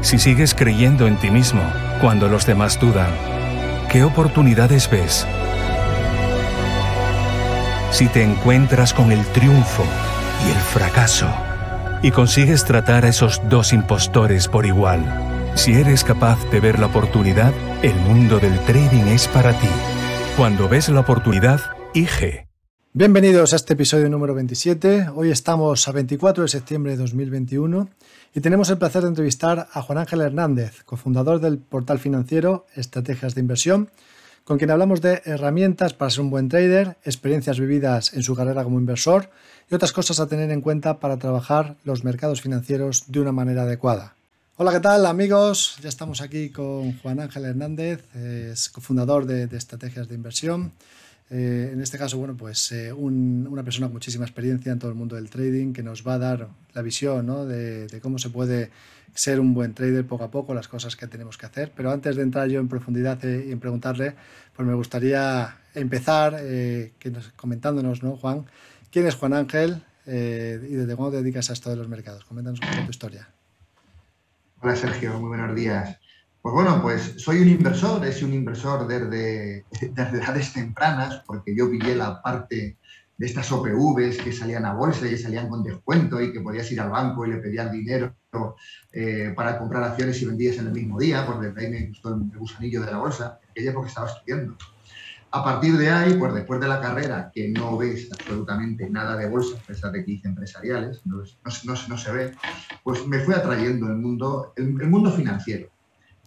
si sigues creyendo en ti mismo cuando los demás dudan, ¿qué oportunidades ves? Si te encuentras con el triunfo y el fracaso y consigues tratar a esos dos impostores por igual, si eres capaz de ver la oportunidad, el mundo del trading es para ti. Cuando ves la oportunidad, IG. Bienvenidos a este episodio número 27. Hoy estamos a 24 de septiembre de 2021 y tenemos el placer de entrevistar a Juan Ángel Hernández, cofundador del portal financiero Estrategias de Inversión, con quien hablamos de herramientas para ser un buen trader, experiencias vividas en su carrera como inversor y otras cosas a tener en cuenta para trabajar los mercados financieros de una manera adecuada. Hola, ¿qué tal amigos? Ya estamos aquí con Juan Ángel Hernández, es cofundador de, de Estrategias de Inversión. Eh, en este caso, bueno, pues eh, una persona con muchísima experiencia en todo el mundo del trading que nos va a dar la visión ¿no? de, cómo se puede ser un buen trader poco a poco, las cosas que tenemos que hacer. Pero antes de entrar yo en profundidad eh, y en preguntarle, pues me gustaría empezar que nos, comentándonos, ¿no, Juan? ¿Quién es Juan Ángel y desde cuándo te dedicas a esto de los mercados? Coméntanos un poco tu historia. Hola Sergio, muy buenos días. Pues bueno, pues soy un inversor, sido un inversor desde, desde edades tempranas, porque yo pillé la parte de estas OPVs que salían a bolsa y salían con descuento y que podías ir al banco y le pedías dinero eh, para comprar acciones y vendías en el mismo día, pues desde ahí me gustó el, gusanillo de la bolsa, aquella época estaba estudiando. A partir de ahí, pues después de la carrera, que no ves absolutamente nada de bolsa, a de que hice empresariales, no, no, no, se ve, pues me fue atrayendo el mundo, el mundo financiero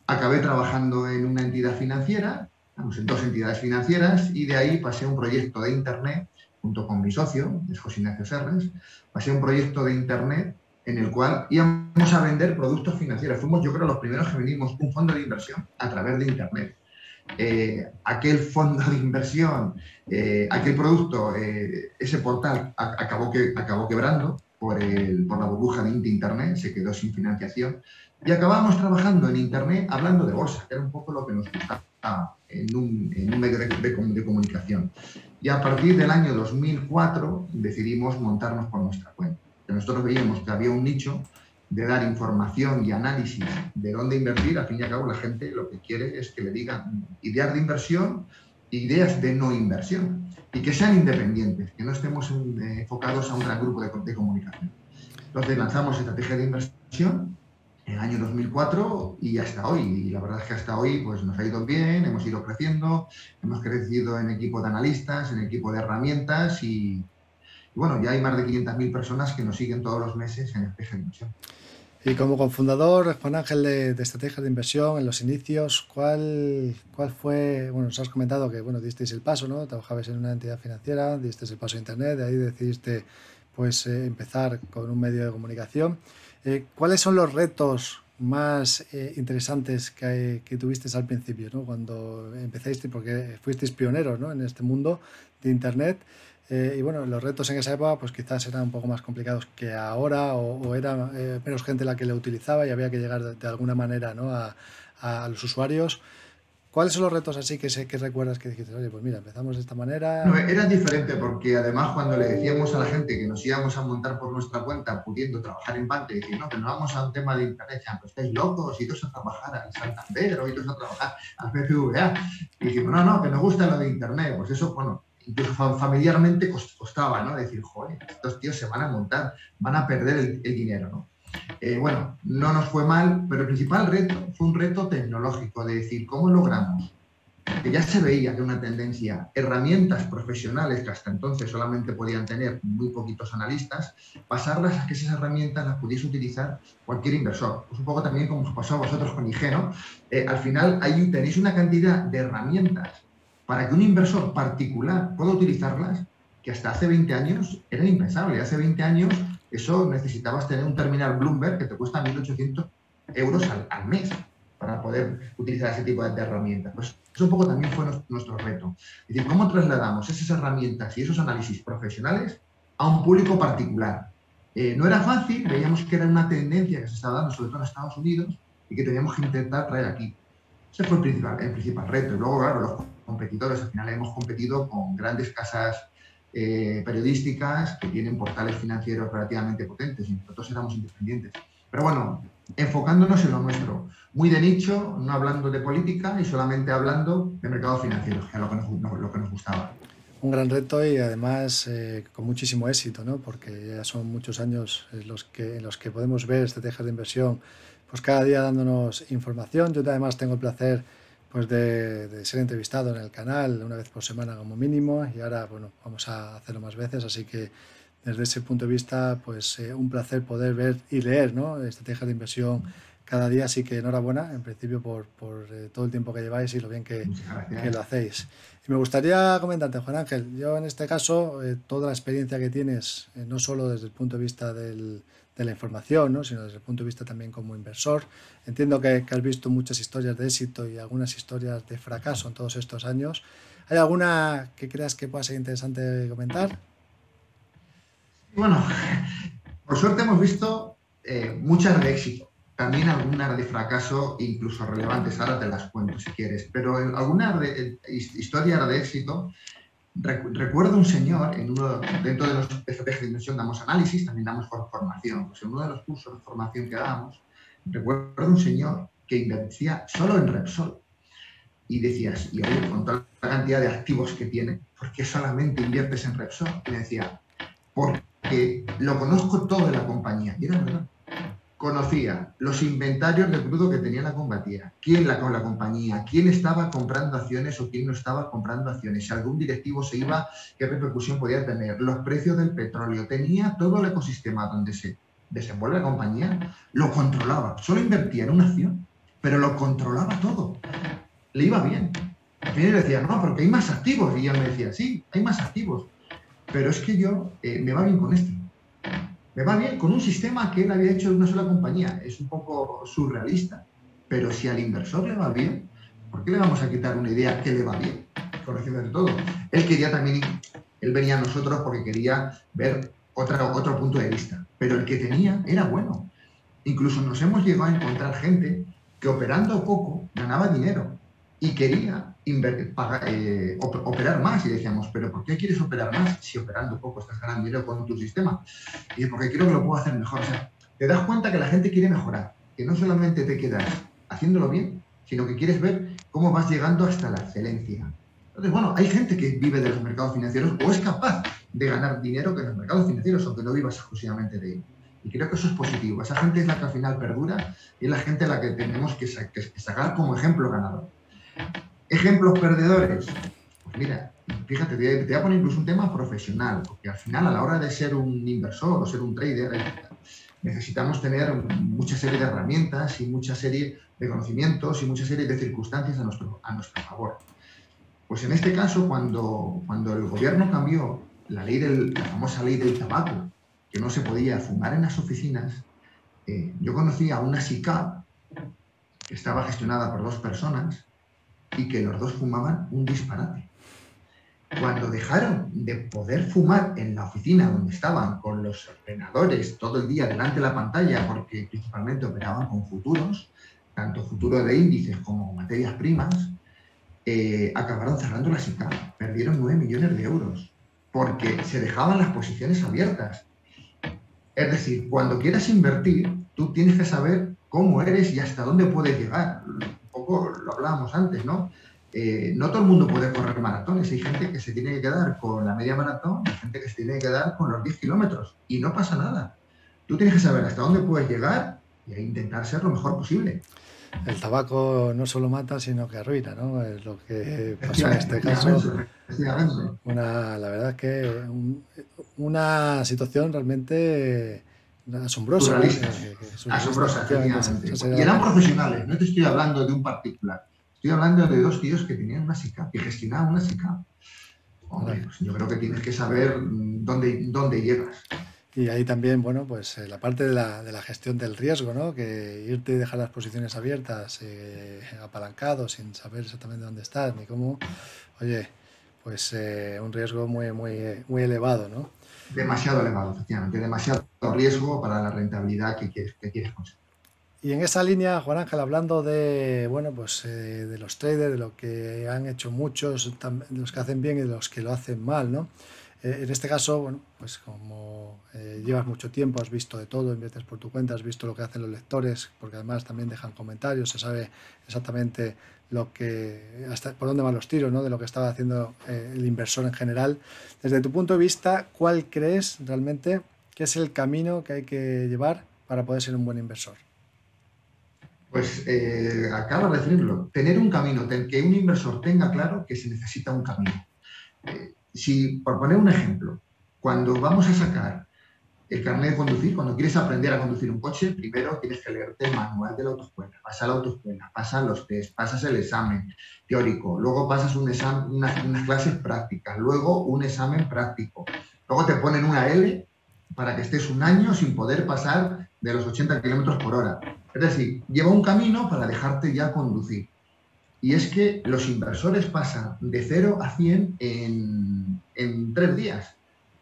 acabé trabajando en una entidad financiera, en dos entidades financieras, y de ahí pasé a un proyecto de Internet, junto con mi socio, José Ignacio Serres, pasé a un proyecto de Internet en el cual íbamos a vender productos financieros. Fuimos, yo creo, los primeros que vendimos un fondo de inversión a través de Internet. Eh, aquel fondo de inversión, eh, aquel producto, eh, ese portal acabó, que, acabó quebrando por, el, por la burbuja de Internet, se quedó sin financiación y acabamos trabajando en Internet hablando de bolsa, que era un poco lo que nos gustaba en un, en un medio de, de, comunicación. Y a partir del año 2004 decidimos montarnos por nuestra cuenta. Que nosotros veíamos que había un nicho de dar información y análisis de dónde invertir. Al fin y al cabo, la gente lo que quiere es que le digan ideas de inversión, ideas de no inversión, y que sean independientes, que no estemos enfocados a un gran grupo de, de comunicación. Entonces lanzamos estrategia de inversión en el año 2004 y hasta hoy. Y la verdad es que hasta hoy pues, nos ha ido bien, hemos ido creciendo, hemos crecido en equipo de analistas, en equipo de herramientas y, bueno, ya hay más de 500.000 personas que nos siguen todos los meses en de Inversión. Y como cofundador, Juan Ángel, de, de Estrategias de Inversión, en los inicios, ¿cuál, ¿cuál fue? Bueno, nos has comentado que bueno, disteis el paso, ¿no? Trabajabais en una entidad financiera, disteis el paso a Internet, de ahí decidiste pues, eh, empezar con un medio de comunicación. Eh, ¿Cuáles son los retos más eh, interesantes que, que, tuviste al principio, ¿no? cuando empezaste, porque fuisteis pioneros ¿no? en este mundo de Internet? Eh, y bueno, los retos en esa época pues quizás eran un poco más complicados que ahora o, era menos gente la que lo utilizaba y había que llegar de, alguna manera ¿no? a, a, los usuarios. ¿Cuáles son los retos así que, sé, que recuerdas que dijiste, oye, pues mira, empezamos de esta manera? era diferente porque además cuando le decíamos a la gente que nos íbamos a montar por nuestra cuenta pudiendo trabajar en y decir, no, que no vamos a un tema de internet, ya, pues estáis locos, y todos a trabajar al Santander o todos a trabajar al BBVA. Y dijimos, no, no, que nos gusta lo de internet. Pues eso, bueno, incluso familiarmente costaba, ¿no? Decir, joder, estos tíos se van a montar, van a perder el dinero, ¿no? Eh, bueno, no nos fue mal, pero el principal reto fue un reto tecnológico, de decir, ¿cómo logramos que ya se veía que una tendencia, herramientas profesionales que hasta entonces solamente podían tener muy poquitos analistas, pasarlas a que esas herramientas las pudiese utilizar cualquier inversor. Pues un poco también como os pasó a vosotros con IG, eh, al final ahí tenéis una cantidad de herramientas para que un inversor particular pueda utilizarlas que hasta hace 20 años era impensable. Hace 20 años eso necesitabas tener un terminal Bloomberg que te cuesta 1.800 euros al, mes para poder utilizar ese tipo de, herramientas. Pues eso un poco también fue nuestro reto. Es decir, ¿cómo trasladamos esas herramientas y esos análisis profesionales a un público particular? Eh, no era fácil, veíamos que era una tendencia que se estaba dando sobre todo en Estados Unidos y que teníamos que intentar traer aquí. Ese fue el principal, el principal reto. Y luego, claro, los competidores, al final hemos competido con grandes casas eh, periodísticas que tienen portales financieros relativamente potentes y nosotros éramos independientes. Pero bueno, enfocándonos en lo nuestro, muy de nicho, no hablando de política y solamente hablando de mercados financieros, que es lo que nos, lo que nos gustaba. Un gran reto y además eh, con muchísimo éxito, ¿no? porque ya son muchos años los que, en los que podemos ver estrategias de inversión pues cada día dándonos información. Yo además tengo el placer pues de, ser entrevistado en el canal una vez por semana como mínimo y ahora bueno vamos a hacerlo más veces así que desde ese punto de vista pues eh, un placer poder ver y leer ¿no? estrategias de inversión cada día así que enhorabuena en principio por, por eh, todo el tiempo que lleváis y lo bien que, que, lo hacéis y me gustaría comentarte Juan Ángel yo en este caso eh, toda la experiencia que tienes no solo desde el punto de vista del de la información, ¿no? sino desde el punto de vista también como inversor. Entiendo que, has visto muchas historias de éxito y algunas historias de fracaso en todos estos años. ¿Hay alguna que creas que pueda ser interesante comentar? Bueno, por suerte hemos visto eh, muchas de éxito, también algunas de fracaso, incluso relevantes, ahora te las cuento si quieres, pero algunas eh, historias de éxito Recuerdo un señor, en uno, dentro de los estrategias de inversión damos análisis, también damos formación. Pues en uno de los cursos de formación que dábamos, recuerdo un señor que invertía solo en Repsol. Y decías, y oye, con toda la cantidad de activos que tiene, ¿por qué solamente inviertes en Repsol? Y me decía, porque lo conozco todo de la compañía. Y era verdad conocía los inventarios de crudo que tenía la compañía, quién la con la compañía, quién estaba comprando acciones o quién no estaba comprando acciones, si algún directivo se iba, qué repercusión podía tener, los precios del petróleo, tenía todo el ecosistema donde se desenvuelve la compañía, lo controlaba, solo invertía en una acción, pero lo controlaba todo, le iba bien. Al final decía, no, porque hay más activos, y yo me decía, sí, hay más activos, pero es que yo eh, me va bien con esto me va bien con un sistema que él había hecho de una sola compañía. Es un poco surrealista, pero si al inversor le va bien, ¿por qué le vamos a quitar una idea que le va bien? Conociendo de todo. Él quería también, él venía a nosotros porque quería ver otro punto de vista, pero el que tenía era bueno. Incluso nos hemos llegado a encontrar gente que operando poco ganaba dinero y quería eh, operar más. Y decíamos, ¿pero por qué quieres operar más si operando poco estás ganando dinero con tu sistema? Y porque quiero que lo puedo hacer mejor. O sea, te das cuenta que la gente quiere mejorar, que no solamente te quedas haciéndolo bien, sino que quieres ver cómo vas llegando hasta la excelencia. Entonces, bueno, hay gente que vive de los mercados financieros o es capaz de ganar dinero que en los mercados financieros, aunque no vivas exclusivamente de ello. Y creo que eso es positivo. Esa gente es la que al final perdura y es la gente a la que tenemos que sacar como ejemplo ganador. Ejemplos perdedores. Pues mira, fíjate, te voy a poner incluso un tema profesional, porque al final a la hora de ser un inversor o ser un trader necesitamos tener mucha serie de herramientas y mucha serie de conocimientos y mucha serie de circunstancias a nuestro, a nuestro favor. Pues en este caso, cuando, cuando el gobierno cambió la, ley del, la famosa ley del tabaco, que no se podía fumar en las oficinas, eh, yo conocí a una SICAP que estaba gestionada por dos personas y que los dos fumaban un disparate. Cuando dejaron de poder fumar en la oficina donde estaban con los ordenadores todo el día delante de la pantalla, porque principalmente operaban con futuros, tanto futuros de índices como materias primas, eh, acabaron cerrando la SICA. Perdieron 9 millones de euros porque se dejaban las posiciones abiertas. Es decir, cuando quieras invertir, tú tienes que saber cómo eres y hasta dónde puedes llegar poco lo hablábamos antes, ¿no? Eh, no todo el mundo puede correr maratones. Hay gente que se tiene que quedar con la media maratón, hay gente que se tiene que quedar con los 10 kilómetros y no pasa nada. Tú tienes que saber hasta dónde puedes llegar y intentar ser lo mejor posible. el tabaco no solo mata, sino que arruina, ¿no? Es lo que pasó en este caso. Una, la verdad es que una situación realmente asombrosa. asombrosa, Y eran profesionales, no te estoy hablando de un particular. Estoy hablando de dos tíos que tenían una SICAP, que gestionaban una SICAP. Pues yo creo que tienes que saber dónde, dónde llegas. Y ahí también, bueno, pues eh, la parte de la, de la, gestión del riesgo, ¿no? Que irte y dejar las posiciones abiertas, eh, apalancado, sin saber exactamente dónde estás ni cómo, oye, pues eh, un riesgo muy, muy, muy elevado, ¿no? Demasiado elevado, efectivamente, demasiado riesgo para la rentabilidad que quieres, que quieres conseguir. Y en esa línea, Juan Ángel, hablando de, bueno, pues, de los traders, de lo que han hecho muchos, de los que hacen bien y de los que lo hacen mal, ¿no? Eh, en este caso, bueno, pues como eh, llevas mucho tiempo, has visto de todo, inviertes por tu cuenta, has visto lo que hacen los lectores, porque además también dejan comentarios, se sabe exactamente lo que hasta por dónde van los tiros, ¿no? De lo que estaba haciendo eh, el inversor en general. Desde tu punto de vista, ¿cuál crees realmente que es el camino que hay que llevar para poder ser un buen inversor? Pues acaba de decirlo, tener un camino, que un inversor tenga claro que se necesita un camino si, por poner un ejemplo, cuando vamos a sacar el carnet de conducir, cuando quieres aprender a conducir un coche, primero tienes que leerte el manual de la autoescuela, pasas a la autoescuela, pasas los test, pasas el examen teórico, luego pasas un examen, unas, unas clases prácticas, luego un examen práctico, luego te ponen una L para que estés un año sin poder pasar de los 80 kilómetros por hora. Es decir, lleva un camino para dejarte ya conducir. Y es que los inversores pasan de 0 a 100 en, en tres días.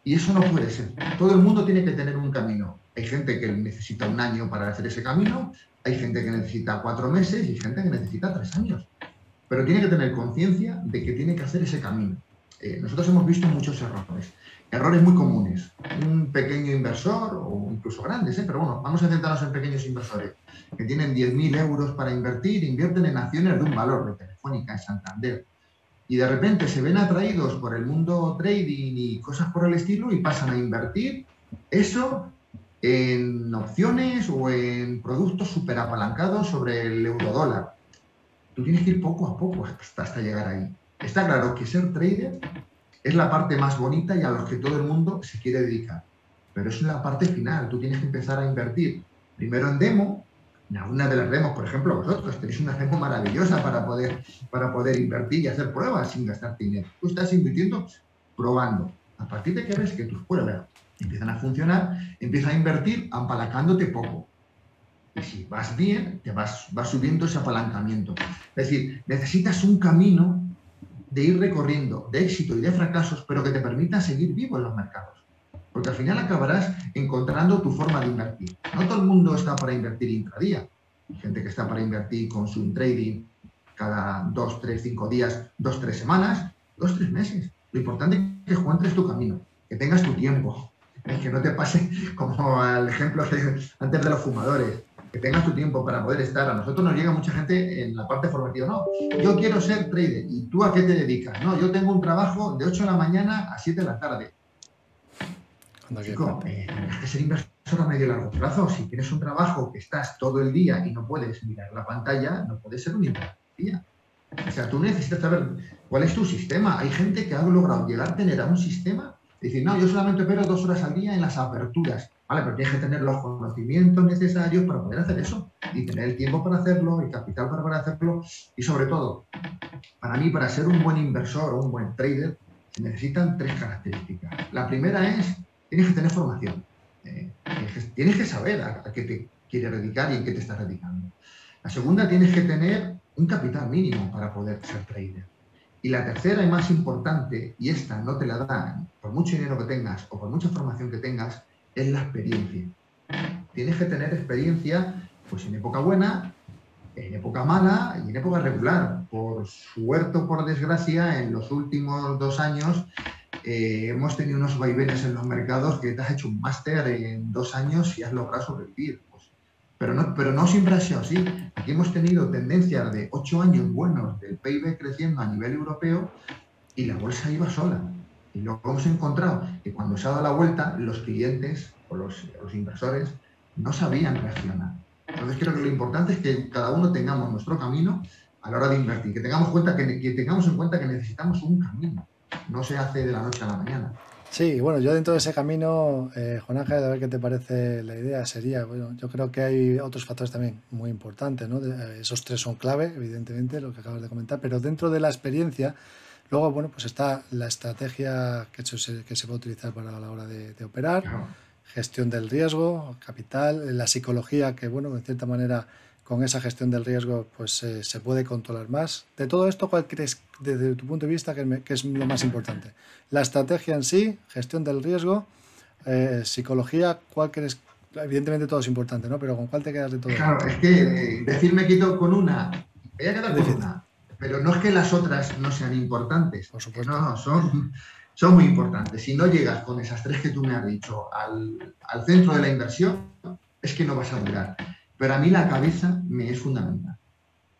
Y eso no puede ser. Todo el mundo tiene que tener un camino. Hay gente que necesita un año para hacer ese camino, hay gente que necesita cuatro meses y gente que necesita tres años. Pero tiene que tener conciencia de que tiene que hacer ese camino. Eh, nosotros hemos visto muchos errores, errores muy comunes. Un pequeño inversor, o incluso grandes, ¿eh? pero bueno, vamos a centrarnos en pequeños inversores que tienen 10.000 euros para invertir, invierten en acciones de un valor de Telefónica en Santander. Y de repente se ven atraídos por el mundo trading y cosas por el estilo y pasan a invertir eso en opciones o en productos súper apalancados sobre el euro dólar. Tú tienes que ir poco a poco hasta, hasta llegar ahí. Está claro que ser trader es la parte más bonita y a la que todo el mundo se quiere dedicar. Pero es la parte final. Tú tienes que empezar a invertir primero en demo, en alguna de las demos, por ejemplo, vosotros tenéis una demo maravillosa para poder, para poder invertir y hacer pruebas sin gastar dinero. Tú estás invirtiendo probando. A partir de que ves que tus pruebas empiezan a funcionar, empieza a invertir apalancándote poco. Y si vas bien, te vas, vas subiendo ese apalancamiento. Es decir, necesitas un camino de ir recorriendo de éxito y de fracasos, pero que te permita seguir vivo en los mercados porque al final acabarás encontrando tu forma de invertir. No todo el mundo está para invertir intradía. Hay gente que está para invertir con su trading cada dos, tres, cinco días, dos, tres semanas, dos, tres meses. Lo importante es que encuentres tu camino, que tengas tu tiempo, que no te pase como al ejemplo antes de los fumadores, que tengas tu tiempo para poder estar. A nosotros nos llega mucha gente en la parte formativa, no, yo quiero ser trader, ¿y tú a qué te dedicas? No, yo tengo un trabajo de 8 de la mañana a 7 de la tarde Chico, eh, tienes que ser inversor a medio y largo plazo. Si tienes un trabajo que estás todo el día y no puedes mirar la pantalla, no puedes ser un inversor. O sea, tú necesitas saber cuál es tu sistema. Hay gente que ha logrado llegar a tener a un sistema y decir, no, yo solamente opero dos horas al día en las aperturas. Vale, pero tienes que tener los conocimientos necesarios para poder hacer eso y tener el tiempo para hacerlo, el capital para poder hacerlo y sobre todo, para mí, para ser un buen inversor o un buen trader, se necesitan tres características. La primera es tienes que tener formación. Eh, tienes, que, saber a, qué te quieres dedicar y en qué te estás dedicando. La segunda, tienes que tener un capital mínimo para poder ser trader. Y la tercera y más importante, y esta no te la dan por mucho dinero que tengas o por mucha formación que tengas, es la experiencia. Tienes que tener experiencia pues en época buena, en época mala y en época regular. Por suerte o por desgracia, en los últimos dos años eh, hemos tenido unos vaivenes en los mercados que te has hecho un máster en dos años y has logrado sobrevivir. Pues. pero, no, pero no siempre ha sido así. Aquí hemos tenido tendencias de ocho años buenos del PIB creciendo a nivel europeo y la bolsa iba sola. Y luego hemos encontrado que cuando se ha dado la vuelta, los clientes o los, los inversores no sabían reaccionar. Entonces creo que lo importante es que cada uno tengamos nuestro camino a la hora de invertir, que tengamos, cuenta que, tengamos en cuenta que necesitamos un camino, no se hace de la noche a la mañana. Sí, bueno, yo dentro de ese camino, eh, Juan Ángel, a ver qué te parece la idea, sería, bueno, yo creo que hay otros factores también muy importantes, ¿no? esos tres son clave, evidentemente, lo que acabas de comentar, pero dentro de la experiencia, luego, bueno, pues está la estrategia que se, que se va a utilizar para la hora de, operar, gestión del riesgo, capital, la psicología, que, bueno, en cierta manera con esa gestión del riesgo pues eh, se puede controlar más. De todo esto, ¿cuál crees desde tu punto de vista que, es lo más importante? La estrategia en sí, gestión del riesgo, eh, psicología, ¿cuál crees? Evidentemente todo es importante, ¿no? Pero ¿con cuál te quedas de todo? Claro, es que eh, decirme quito con una, voy a quedar con una, pero no es que las otras no sean importantes. Por supuesto. No, son, son muy importantes. Si no llegas con esas tres que tú me has dicho al, al centro de la inversión, es que no vas a durar. Pero a mí la cabeza me es fundamental.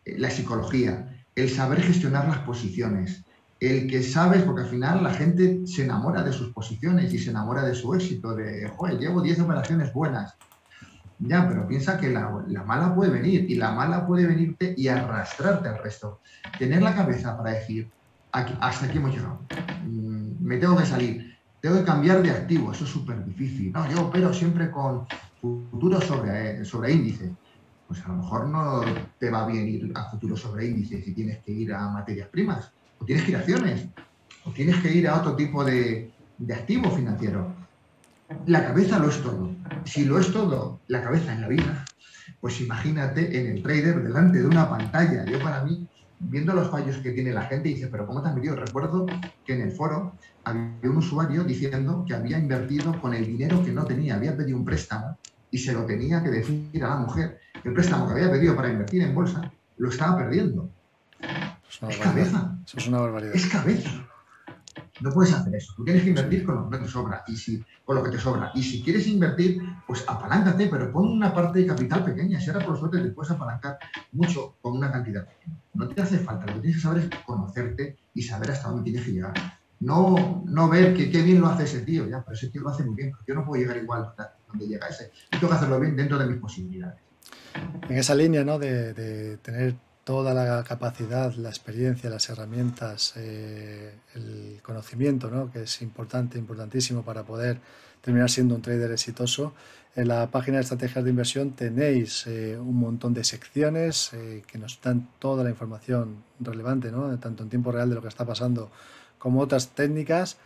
Eh, la psicología, el saber gestionar las posiciones, el que sabes, porque al final la gente se enamora de sus posiciones y se enamora de su éxito, de, joder, llevo 10 operaciones buenas. Ya, pero piensa que la, mala puede venir y la mala puede venirte y arrastrarte al resto. Tener la cabeza para decir, hasta aquí hemos llegado, mm, me tengo que salir, tengo que cambiar de activo, eso es súper difícil. No, yo opero siempre con futuro sobre, sobre índice, pues a lo mejor no te va bien ir a futuro sobre índice si tienes que ir a materias primas, o tienes que ir a acciones, o tienes que ir a otro tipo de, de activo financiero. La cabeza lo es todo. Si lo es todo, la cabeza en la vida, pues imagínate en el trader delante de una pantalla. Yo para mí, viendo los fallos que tiene la gente, dice, pero ¿cómo te han metido? Recuerdo que en el foro había un usuario diciendo que había invertido con el dinero que no tenía, había pedido un préstamo y se lo tenía que decir a la mujer. El préstamo que había pedido para invertir en bolsa lo estaba perdiendo. Es, cabeza. es una barbaridad. Es cabeza. No puedes hacer eso. Tú tienes que invertir con lo que te sobra. Y si, con lo que te sobra. Y si quieres invertir, pues apaláncate, pero pon una parte de capital pequeña. Si ahora por suerte te puedes apalancar mucho con una cantidad pequeña. No te hace falta. Lo que tienes que saber es conocerte y saber hasta dónde tienes que llegar. No, no ver que qué bien lo hace ese tío, ya, pero ese tío lo hace muy bien. Yo no puedo llegar igual donde llega ese. tengo que hacerlo bien dentro de mis posibilidades. En esa línea, ¿no? De, tener toda la capacidad, la experiencia, las herramientas, eh, el conocimiento, ¿no? que es importante, importantísimo para poder terminar siendo un trader exitoso. En la página de estrategias de inversión tenéis eh, un montón de secciones eh, que nos dan toda la información relevante, ¿no? tanto en tiempo real de lo que está pasando como otras técnicas.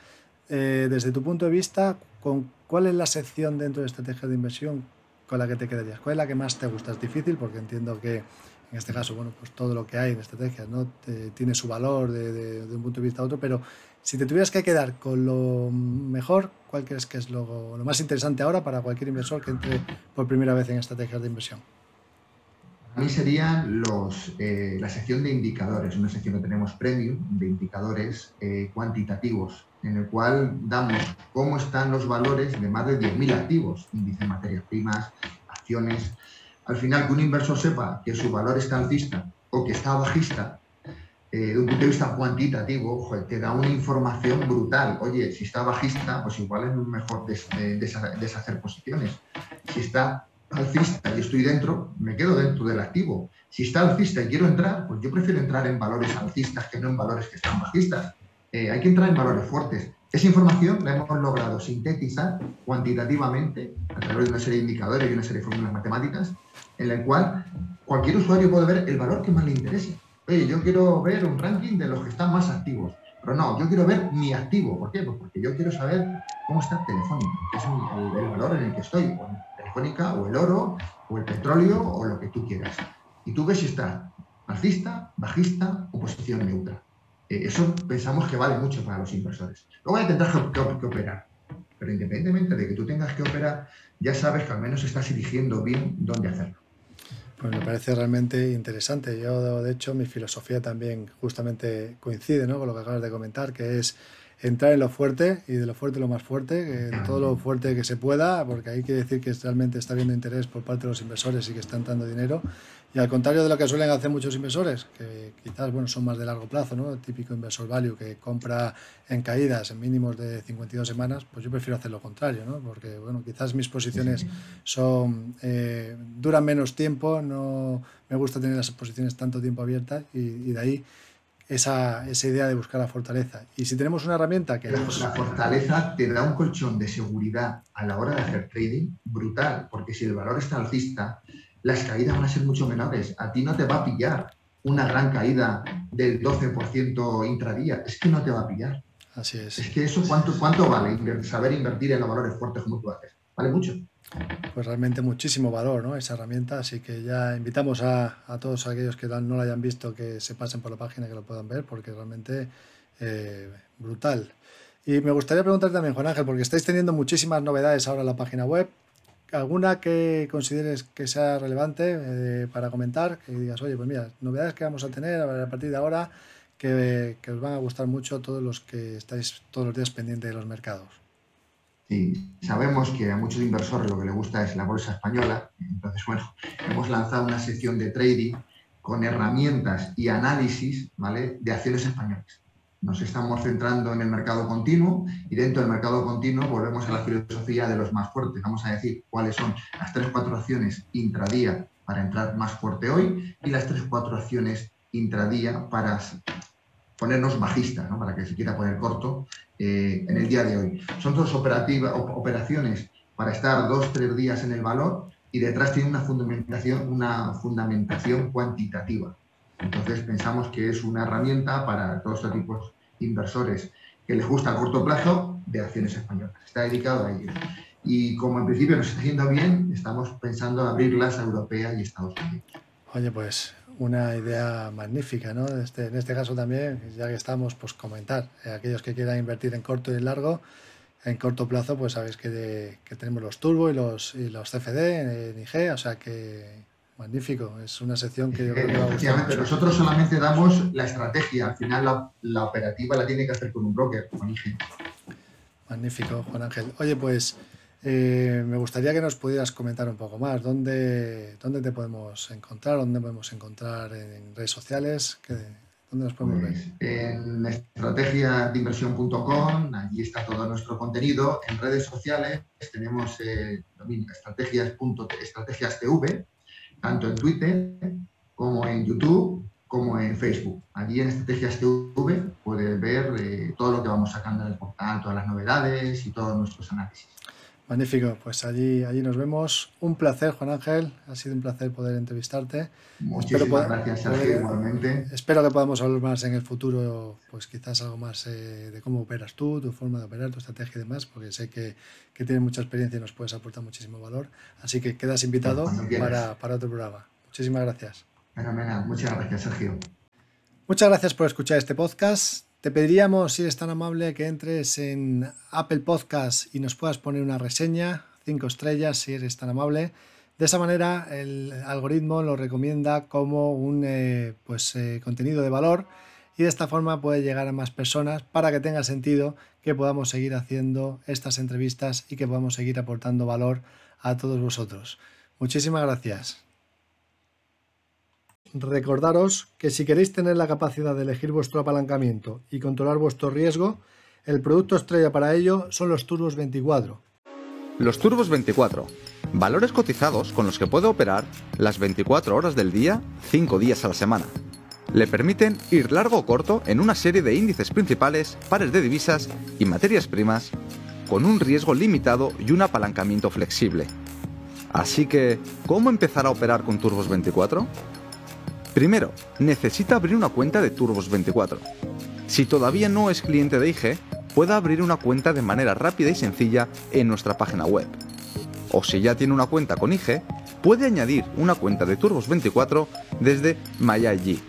desde tu punto de vista, ¿con ¿cuál es la sección dentro de estrategias de inversión con la que te quedarías? ¿Cuál es la que más te gusta? Es difícil porque entiendo que en este caso, bueno, pues todo lo que hay en estrategias ¿no? tiene su valor de, un punto de vista a otro, pero si te tuvieras que quedar con lo mejor, ¿cuál crees que es lo, más interesante ahora para cualquier inversor que entre por primera vez en estrategias de inversión? A mí serían los, eh, la sección de indicadores, una sección que tenemos premium de indicadores eh, cuantitativos, en el cual damos cómo están los valores de más de 10.000 activos, índice materias primas, acciones. Al final, que un inversor sepa que su valor está alcista o que está bajista, eh, de un punto de vista cuantitativo, te da una información brutal. Oye, si está bajista, pues igual es mejor deshacer posiciones. Si está alcista y estoy dentro, me quedo dentro del activo. Si está alcista y quiero entrar, pues yo prefiero entrar en valores alcistas que no en valores que están bajistas. Eh, hay que entrar en valores fuertes. Esa información la hemos logrado sintetizar cuantitativamente a través de una serie de indicadores y una serie de fórmulas matemáticas, en la cual cualquier usuario puede ver el valor que más le interese. Oye, yo quiero ver un ranking de los que están más activos. Pero no, yo quiero ver mi activo. ¿Por qué? Pues porque yo quiero saber cómo está Telefónica, que es el, valor en el que estoy o el oro, o el petróleo, o lo que tú quieras. Y tú ves si está alcista, bajista o posición neutra. Eh, eso pensamos que vale mucho para los inversores. Luego ya tendrás que, que, operar. Pero independientemente de que tú tengas que operar, ya sabes que al menos estás eligiendo bien dónde hacerlo. Pues me parece realmente interesante. Yo, de hecho, mi filosofía también justamente coincide ¿no? con lo que acabas de comentar, que es entrar en lo fuerte y de lo fuerte lo más fuerte, todo lo fuerte que se pueda, porque hay que decir que realmente está habiendo interés por parte de los inversores y que está entrando dinero. Y al contrario de lo que suelen hacer muchos inversores, que quizás bueno, son más de largo plazo, ¿no? el típico inversor value que compra en caídas en mínimos de 52 semanas, pues yo prefiero hacer lo contrario, ¿no? porque bueno, quizás mis posiciones son eh, duran menos tiempo, no me gusta tener las posiciones tanto tiempo abiertas y, de ahí esa, esa, idea de buscar la fortaleza. Y si tenemos una herramienta que... La, la fortaleza te da un colchón de seguridad a la hora de hacer trading brutal, porque si el valor está alcista, las caídas van a ser mucho menores. A ti no te va a pillar una gran caída del 12% intradía. Es que no te va a pillar. Así es. Es que eso, ¿cuánto, cuánto vale saber invertir en los valores fuertes como tú haces? Vale mucho. Pues realmente muchísimo valor, ¿no? Esa herramienta. Así que ya invitamos a, todos aquellos que no lo hayan visto que se pasen por la página, que lo puedan ver, porque realmente eh, brutal. Y me gustaría preguntarte también, Juan Ángel, porque estáis teniendo muchísimas novedades ahora en la página web alguna que consideres que sea relevante eh, para comentar, que digas, oye, pues mira, novedades que vamos a tener a partir de ahora que, os van a gustar mucho todos los que estáis todos los días pendientes de los mercados. Sí, sabemos que a muchos inversores lo que les gusta es la bolsa española, entonces, bueno, hemos lanzado una sección de trading con herramientas y análisis, ¿vale?, de acciones españolas nos estamos centrando en el mercado continuo y dentro del mercado continuo volvemos a la filosofía de los más fuertes. Vamos a decir cuáles son las tres, cuatro acciones intradía para entrar más fuerte hoy y las tres, cuatro acciones intradía para ponernos bajistas, ¿no? para que se quiera poner corto eh, en el día de hoy. Son dos operaciones para estar dos, tres días en el valor y detrás tiene una fundamentación, una fundamentación cuantitativa. Entonces pensamos que es una herramienta para todos estos tipos inversores que les gusta a corto plazo de acciones españolas. Está dedicado a ellos. Y como en principio nos está yendo bien, estamos pensando en abrirlas a Europea y Estados Unidos. Oye, pues una idea magnífica, ¿no? Este, en este caso también, ya que estamos, pues comentar. Eh, aquellos que quieran invertir en corto y en largo, en corto plazo, pues sabéis que, tenemos los turbo y los, y los CFD en IG, o sea que Magnífico, es una sección que yo creo que va a gustar nosotros solamente damos la estrategia, al final la, operativa la tiene que hacer con un broker, con IG. Magnífico, Juan Ángel. Oye, pues eh, me gustaría que nos pudieras comentar un poco más. ¿Dónde, dónde te podemos encontrar? ¿Dónde podemos encontrar en redes sociales? ¿Dónde nos podemos ver? Pues, en estrategiasinversión.com, allí está todo nuestro contenido. En redes sociales tenemos eh, estrategias.estrategias.tv tanto en Twitter como en YouTube como en Facebook. Allí en Estrategias TV puedes ver eh, todo lo que vamos sacando en el portal, todas las novedades y todos nuestros análisis. Magnífico, pues allí, allí nos vemos. Un placer, Juan Ángel. Ha sido un placer poder entrevistarte. Muchísimas gracias, Sergio, igualmente. Espero que podamos hablar más en el futuro, pues quizás algo más eh, de cómo operas tú, tu forma de operar, tu estrategia y demás, porque sé que, que tienes mucha experiencia y nos puedes aportar muchísimo valor. Así que quedas invitado para, para otro programa. Muchísimas gracias. Fenomenal. Muchas gracias, Sergio. Muchas gracias por escuchar este podcast. Te pediríamos, si eres tan amable, que entres en Apple Podcast y nos puedas poner una reseña, cinco estrellas, si eres tan amable. De esa manera, el algoritmo lo recomienda como un eh, pues, eh, contenido de valor y de esta forma puede llegar a más personas para que tenga sentido que podamos seguir haciendo estas entrevistas y que podamos seguir aportando valor a todos vosotros. Muchísimas gracias. Recordaros que si queréis tener la capacidad de elegir vuestro apalancamiento y controlar vuestro riesgo, el producto estrella para ello son los Turbos 24. Los Turbos 24, valores cotizados con los que puede operar las 24 horas del día, 5 días a la semana. Le permiten ir largo o corto en una serie de índices principales, pares de divisas y materias primas, con un riesgo limitado y un apalancamiento flexible. Así que, ¿cómo empezar a operar con Turbos 24? Primero, necesita abrir una cuenta de Turbos24. Si todavía no es cliente de IG, puede abrir una cuenta de manera rápida y sencilla en nuestra página web. O si ya tiene una cuenta con IG, puede añadir una cuenta de Turbos24 desde MyIG.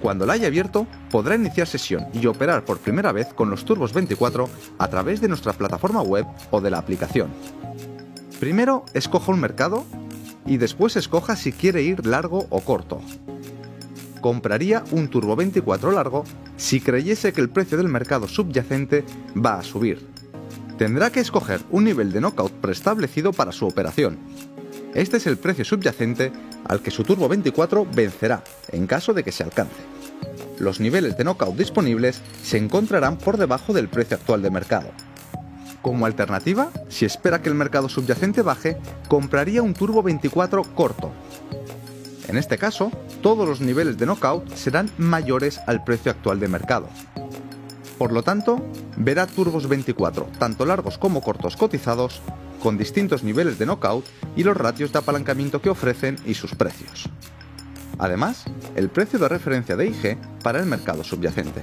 Cuando la haya abierto, podrá iniciar sesión y operar por primera vez con los Turbos 24 a través de nuestra plataforma web o de la aplicación. Primero, escoja un mercado y después escoja si quiere ir largo o corto. Compraría un Turbo 24 largo si creyese que el precio del mercado subyacente va a subir. Tendrá que escoger un nivel de knockout preestablecido para su operación. Este es el precio subyacente al que su Turbo 24 vencerá en caso de que se alcance. Los niveles de knockout disponibles se encontrarán por debajo del precio actual de mercado. Como alternativa, si espera que el mercado subyacente baje, compraría un Turbo 24 corto. En este caso, todos los niveles de knockout serán mayores al precio actual de mercado. Por lo tanto, verá turbos 24, tanto largos como cortos cotizados, con distintos niveles de knockout y los ratios de apalancamiento que ofrecen y sus precios. Además, el precio de referencia de IG para el mercado subyacente.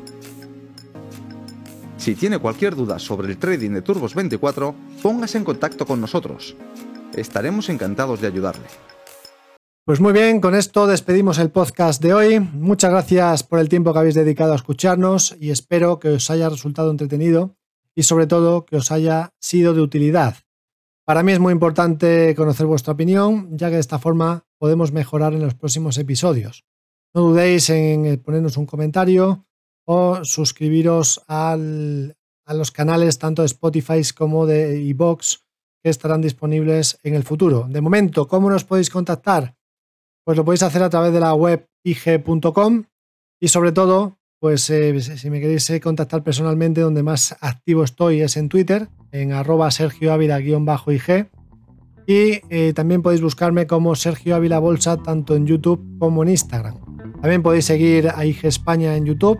Si tiene cualquier duda sobre el trading de Turbos 24, póngase en contacto con nosotros. Estaremos encantados de ayudarle. Pues muy bien, con esto despedimos el podcast de hoy. Muchas gracias por el tiempo que habéis dedicado a escucharnos y espero que os haya resultado entretenido y sobre todo que os haya sido de utilidad. Para mí es muy importante conocer vuestra opinión, ya que de esta forma podemos mejorar en los próximos episodios. No dudéis en ponernos un comentario suscribiros a los canales tanto de Spotify como de iBox que estarán disponibles en el futuro. De momento, ¿cómo nos podéis contactar? Pues lo podéis hacer a través de la web ig.com y sobre todo pues eh, si me queréis eh, contactar personalmente, donde más activo estoy es en Twitter, en arroba Sergio Ávila-IG. Y eh, también podéis buscarme como Sergio Ávila Bolsa tanto en YouTube como en Instagram. También podéis seguir a IG España en YouTube